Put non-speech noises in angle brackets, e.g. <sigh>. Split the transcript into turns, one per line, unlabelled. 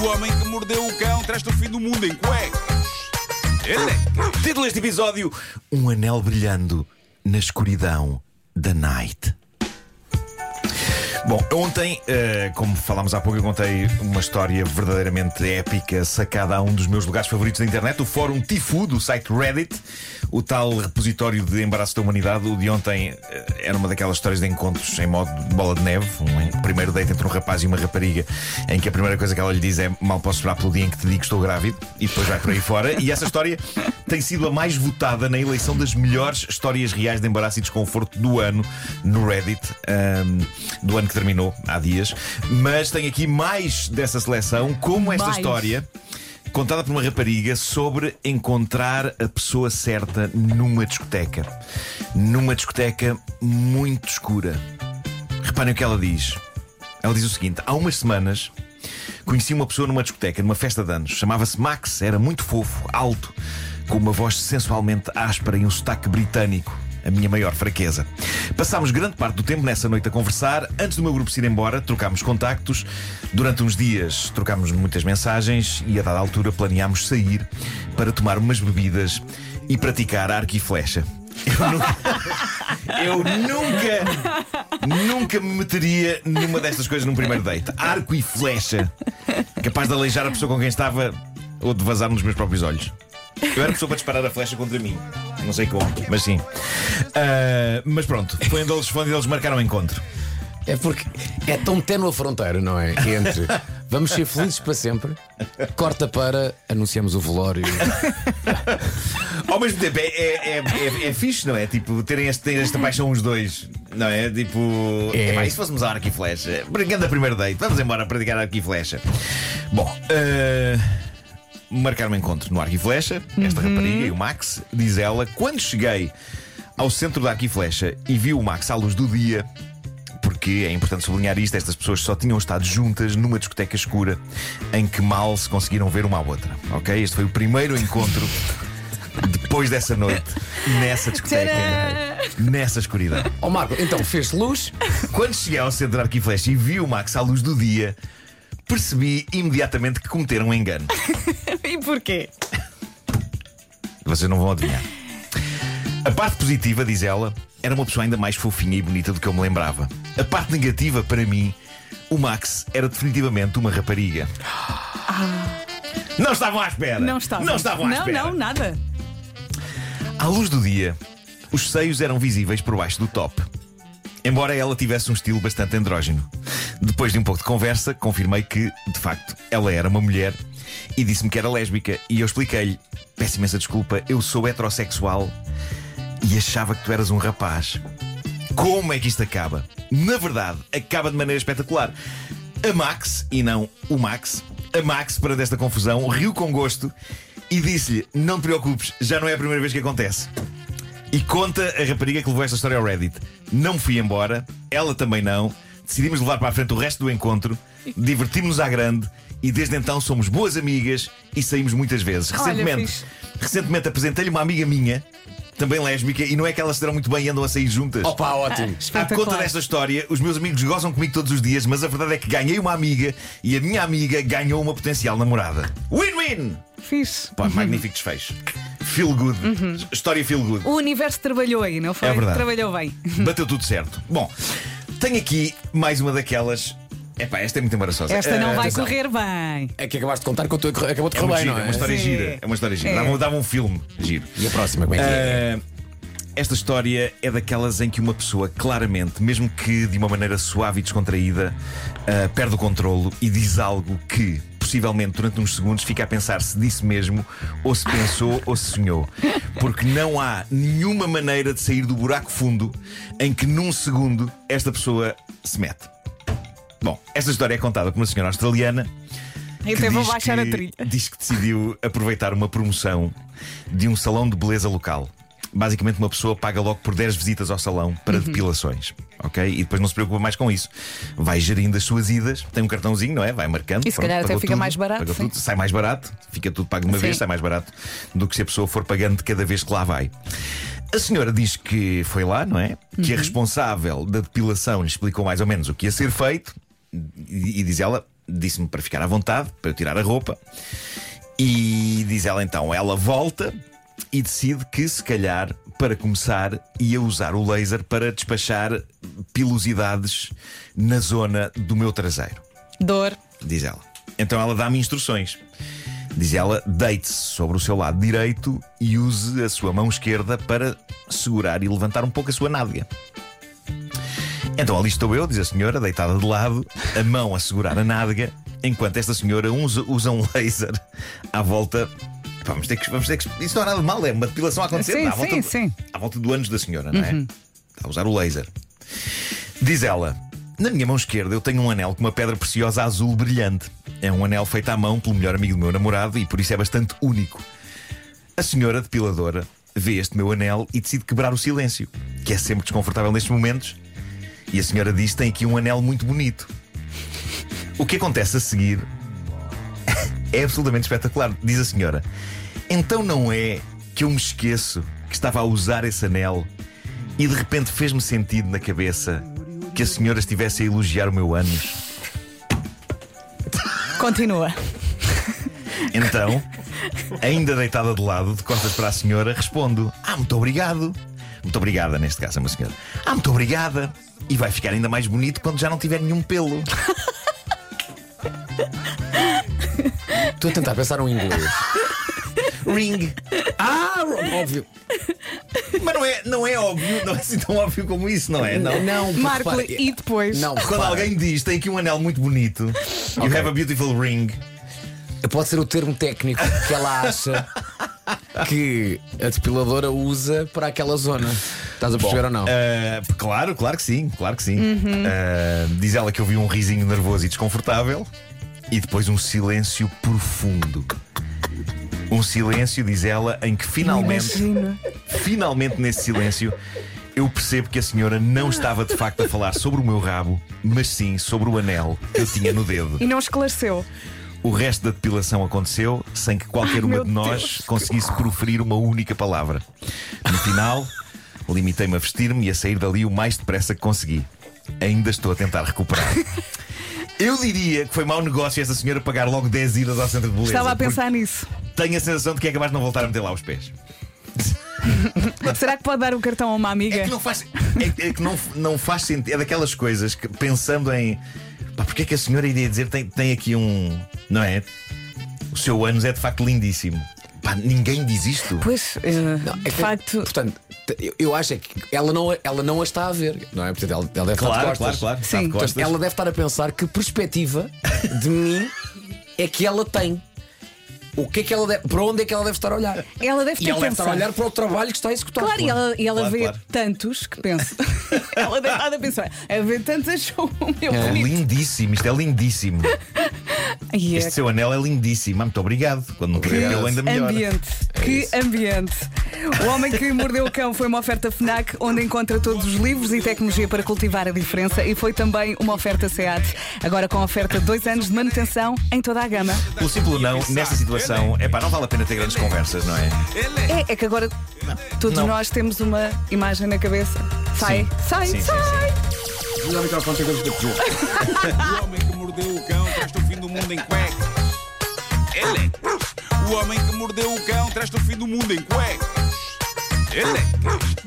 O homem que mordeu o cão traz-te o fim do mundo em cuecas. Elecas.
Título deste episódio: Um anel brilhando na escuridão da night. Bom, ontem, eh, como falámos há pouco, eu contei uma história verdadeiramente épica sacada a um dos meus lugares favoritos da internet, o fórum Tifu, do site Reddit, o tal repositório de embaraço da humanidade. O de ontem eh, era uma daquelas histórias de encontros em modo bola de neve, um primeiro date entre um rapaz e uma rapariga, em que a primeira coisa que ela lhe diz é mal posso esperar pelo dia em que te digo que estou grávido, e depois vai por aí fora. E essa história tem sido a mais votada na eleição das melhores histórias reais de embaraço e desconforto do ano no Reddit, ahm, do ano que terminou há dias. Mas tem aqui mais dessa seleção, como esta
Mais.
história. Contada por uma rapariga sobre encontrar a pessoa certa numa discoteca. Numa discoteca muito escura. Reparem o que ela diz. Ela diz o seguinte: há umas semanas conheci uma pessoa numa discoteca, numa festa de anos. Chamava-se Max, era muito fofo, alto, com uma voz sensualmente áspera e um sotaque britânico. A minha maior fraqueza. Passámos grande parte do tempo nessa noite a conversar. Antes do meu grupo se ir embora, trocámos contactos. Durante uns dias trocámos muitas mensagens e a dada altura planeámos sair para tomar umas bebidas e praticar arco e flecha. Eu nunca, <laughs> eu nunca, nunca me meteria numa destas coisas num primeiro date. Arco e flecha. Capaz de aleijar a pessoa com quem estava ou de vazar nos meus próprios olhos. Eu era pessoa para disparar a flecha contra mim. Não sei como, mas sim. Ah, mas pronto, foi onde eles, foi onde eles marcaram o encontro.
É porque é tão tenue a fronteira, não é? Entre vamos ser felizes para sempre, corta para anunciamos o velório.
Ao mesmo tempo, é, é, é, é, é fixe, não é? Tipo, terem este, terem esta paixão os dois, não é? Tipo,
É.
epá, e se fôssemos ao arco e flecha? Brincando a primeiro date, vamos embora praticar arco e flecha. Bom, ah, marcaram um encontro no arco e flecha, esta rapariga e o Max, diz ela, quando cheguei ao centro da arco e flecha e vi o Max à luz do dia. Porque é importante sublinhar isto: estas pessoas só tinham estado juntas numa discoteca escura em que mal se conseguiram ver uma à outra. Ok? Este foi o primeiro encontro <laughs> depois dessa noite, nessa discoteca, nessa escuridão.
Ó Oh, Marco, então fez luz,
Quando cheguei ao centro de arco e flecha e vi o Max à luz do dia, percebi imediatamente que cometeram um engano. <laughs>
Porquê?
Vocês não vão adivinhar. A parte positiva, diz ela, era uma pessoa ainda mais fofinha e bonita do que eu me lembrava. A parte negativa, para mim, o Max era definitivamente uma rapariga. Não estavam à espera!
Não estavam.
Não estavam à
não,
espera!
Não, nada.
À luz do dia, os seios eram visíveis por baixo do top. Embora ela tivesse um estilo bastante andrógeno. Depois de um pouco de conversa, confirmei que, de facto, ela era uma mulher e disse-me que era lésbica. E eu expliquei-lhe: peço imensa desculpa, eu sou heterossexual e achava que tu eras um rapaz. Como é que isto acaba? Na verdade, acaba de maneira espetacular. A Max, e não o Max, a Max, para desta confusão, riu com gosto e disse-lhe: Não te preocupes, já não é a primeira vez que acontece. E conta a rapariga que levou esta história ao Reddit. Não fui embora, ela também não. Decidimos levar para a frente o resto do encontro, divertimos-nos à grande e desde então somos boas amigas e saímos muitas vezes. Recentemente, recentemente apresentei-lhe uma amiga minha, também lésbica, e não é que elas se deram muito bem e andam a sair juntas.
opa, ótimo.
À conta desta história, os meus amigos gozam comigo todos os dias, mas a verdade é que ganhei uma amiga e a minha amiga ganhou uma potencial namorada. Win-win!
Fixe.
Pá, magnífico desfecho. Feel good. História feel good.
O universo trabalhou aí, não foi?
É verdade.
Trabalhou bem.
Bateu tudo certo. Bom, tenho aqui mais uma daquelas. Epá, esta é muito embaraçosa.
Esta não
Ah,
vai
atenção.
correr bem.
É que acabaste de contar que eu tô- acabou de
É
correr bem,
giro,
não
é
é?
uma história
Sim.
gira. É uma história gira.
É.
Dava, dava um filme giro.
E a próxima, como é que é?
Ah, esta história é daquelas em que uma pessoa, claramente, mesmo que de uma maneira suave e descontraída, ah, perde o controlo e diz algo que, possivelmente, durante uns segundos, fica a pensar se disse mesmo, ou se pensou, ou se sonhou. Porque não há nenhuma maneira de sair do buraco fundo em que, num segundo, esta pessoa se mete. Bom, esta história é contada por uma senhora australiana
E
que
até vou baixar
que-
a trilha.
Diz que decidiu aproveitar uma promoção de um salão de beleza local. Basicamente, uma pessoa paga logo por 10 visitas ao salão para
Uhum.
depilações. Ok? E depois não se preocupa mais com isso. Vai gerindo as suas idas, tem um cartãozinho, não é? Vai marcando.
E se calhar até fica
tudo,
mais barato,
tudo, sai mais barato, fica tudo pago de uma
Sim.
vez, sai mais barato do que se a pessoa for pagando de cada vez que lá vai. A senhora diz que foi lá, não é? Que a
Uhum.
responsável da depilação lhe explicou mais ou menos o que ia ser feito e, e diz ela, disse-me para ficar à vontade, para eu tirar a roupa. E diz ela então, ela volta e decide que, se calhar, para começar, ia usar o laser para despachar pilosidades na zona do meu traseiro.
Dor.
Diz ela. Então ela dá-me instruções. Diz ela: deite-se sobre o seu lado direito e use a sua mão esquerda para segurar e levantar um pouco a sua nádega. Então ali estou eu, diz a senhora, deitada de lado, a mão a segurar a nádega, enquanto esta senhora usa, usa um <laughs> laser à volta. Vamos ter, que, vamos ter que. Isso não é nada de mal, é uma depilação a acontecer.
Sim,
à, volta,
sim, sim.
à volta do ânus da senhora, não é? Está a usar o laser. Diz ela: Na minha mão esquerda eu tenho um anel com uma pedra preciosa azul brilhante. É um anel feito à mão pelo melhor amigo do meu namorado e por isso é bastante único. A senhora depiladora vê este meu anel e decide quebrar o silêncio, que é sempre desconfortável nestes momentos. E a senhora diz: Tem aqui um anel muito bonito. O que acontece a seguir é absolutamente espetacular. Diz a senhora: Então não é que eu me esqueço que estava a usar esse anel e de repente fez-me sentido na cabeça que a senhora estivesse a elogiar o meu ânus.
Continua.
Então, ainda deitada de lado, de costas para a senhora, respondo: Ah, muito obrigado. Muito obrigada, neste caso, é uma senhora. Ah, muito obrigada. E vai ficar ainda mais bonito quando já não tiver nenhum pelo.
Estou a tentar pensar um inglês.
Ring.
Ah, óbvio.
Mas não é, não é óbvio, não é assim tão óbvio como isso, não é? Não.
Não, porque
Marco,
repara,
e depois?
Não,
Quando
repara,
alguém diz tem aqui um anel muito bonito, you
Ok.
have a beautiful ring.
Pode ser o termo técnico que ela acha que a depiladora usa para aquela zona. Estás a perceber ou não?
Ah, claro, claro que sim, claro que sim. Ah, diz ela que eu vi um risinho nervoso e desconfortável e depois um silêncio profundo. Um silêncio, diz ela, em que finalmente, finalmente nesse silêncio, eu percebo que a senhora não estava de facto a falar sobre o meu rabo, mas sim sobre o anel que eu tinha no dedo.
E não esclareceu.
O resto da depilação aconteceu sem que qualquer
Ai,
uma de nós
Deus.
conseguisse proferir uma única palavra. No final, limitei-me a vestir-me e a sair dali o mais depressa que consegui. Ainda estou a tentar recuperar. <laughs> Eu diria que foi mau negócio essa senhora pagar logo 10 idas ao centro de beleza.
Estava a pensar nisso.
Tenho a sensação de que é capaz de não voltar a meter lá os pés. <laughs>
Será que pode dar o cartão a uma amiga?
É que não faz, é, é que não, não faz sentido. É daquelas coisas que, pensando em. Pá, porque é que a senhora iria dizer tem, tem aqui um. Não é? O seu ânus é de facto lindíssimo. Pá, ninguém diz isto.
Pois, eh,
Não, é
de
que,
facto.
Portanto, eu, eu acho é que ela não, ela não a está a ver, não é? Portanto, ela, ela deve estar
Claro,
de
claro,
costas.
claro. De
Sim.
costas.
Portanto, ela deve estar a pensar que perspectiva de mim é que ela tem. O que é que ela deve, para onde é que ela deve estar a olhar?
Ela deve
E ela deve estar a olhar para o trabalho que está a executar.
Claro, e ela, e ela
Claro,
vê
claro.
tantos que pensa. <laughs> ela deve estar a pensar. A ver tantos achou o meu
É
bonito.
lindíssimo, isto é lindíssimo. <laughs>
E é
Este seu anel é lindíssimo. Ah, muito obrigado. Quando não
Obrigado.
ele, ainda melhor.
Ambiente, que
isso.
ambiente. O Homem que Mordeu o Cão foi uma oferta Fnac, onde encontra todos os livros e tecnologia para cultivar a diferença, e foi também uma oferta SEAT. Agora com oferta de dois anos de manutenção em toda a gama.
Pelo simples não, nesta situação, é pá, não vale a pena ter grandes conversas, não é?
É, é que agora todos
Não.
nós temos uma imagem na cabeça. Sai,
Sim.
sai,
Sim, sim,
sai. <laughs>
O homem que mordeu o cão o do mundo em cuecas. Elecas. O homem que mordeu o cão traz-te o fim do mundo em cuecas. Elecas.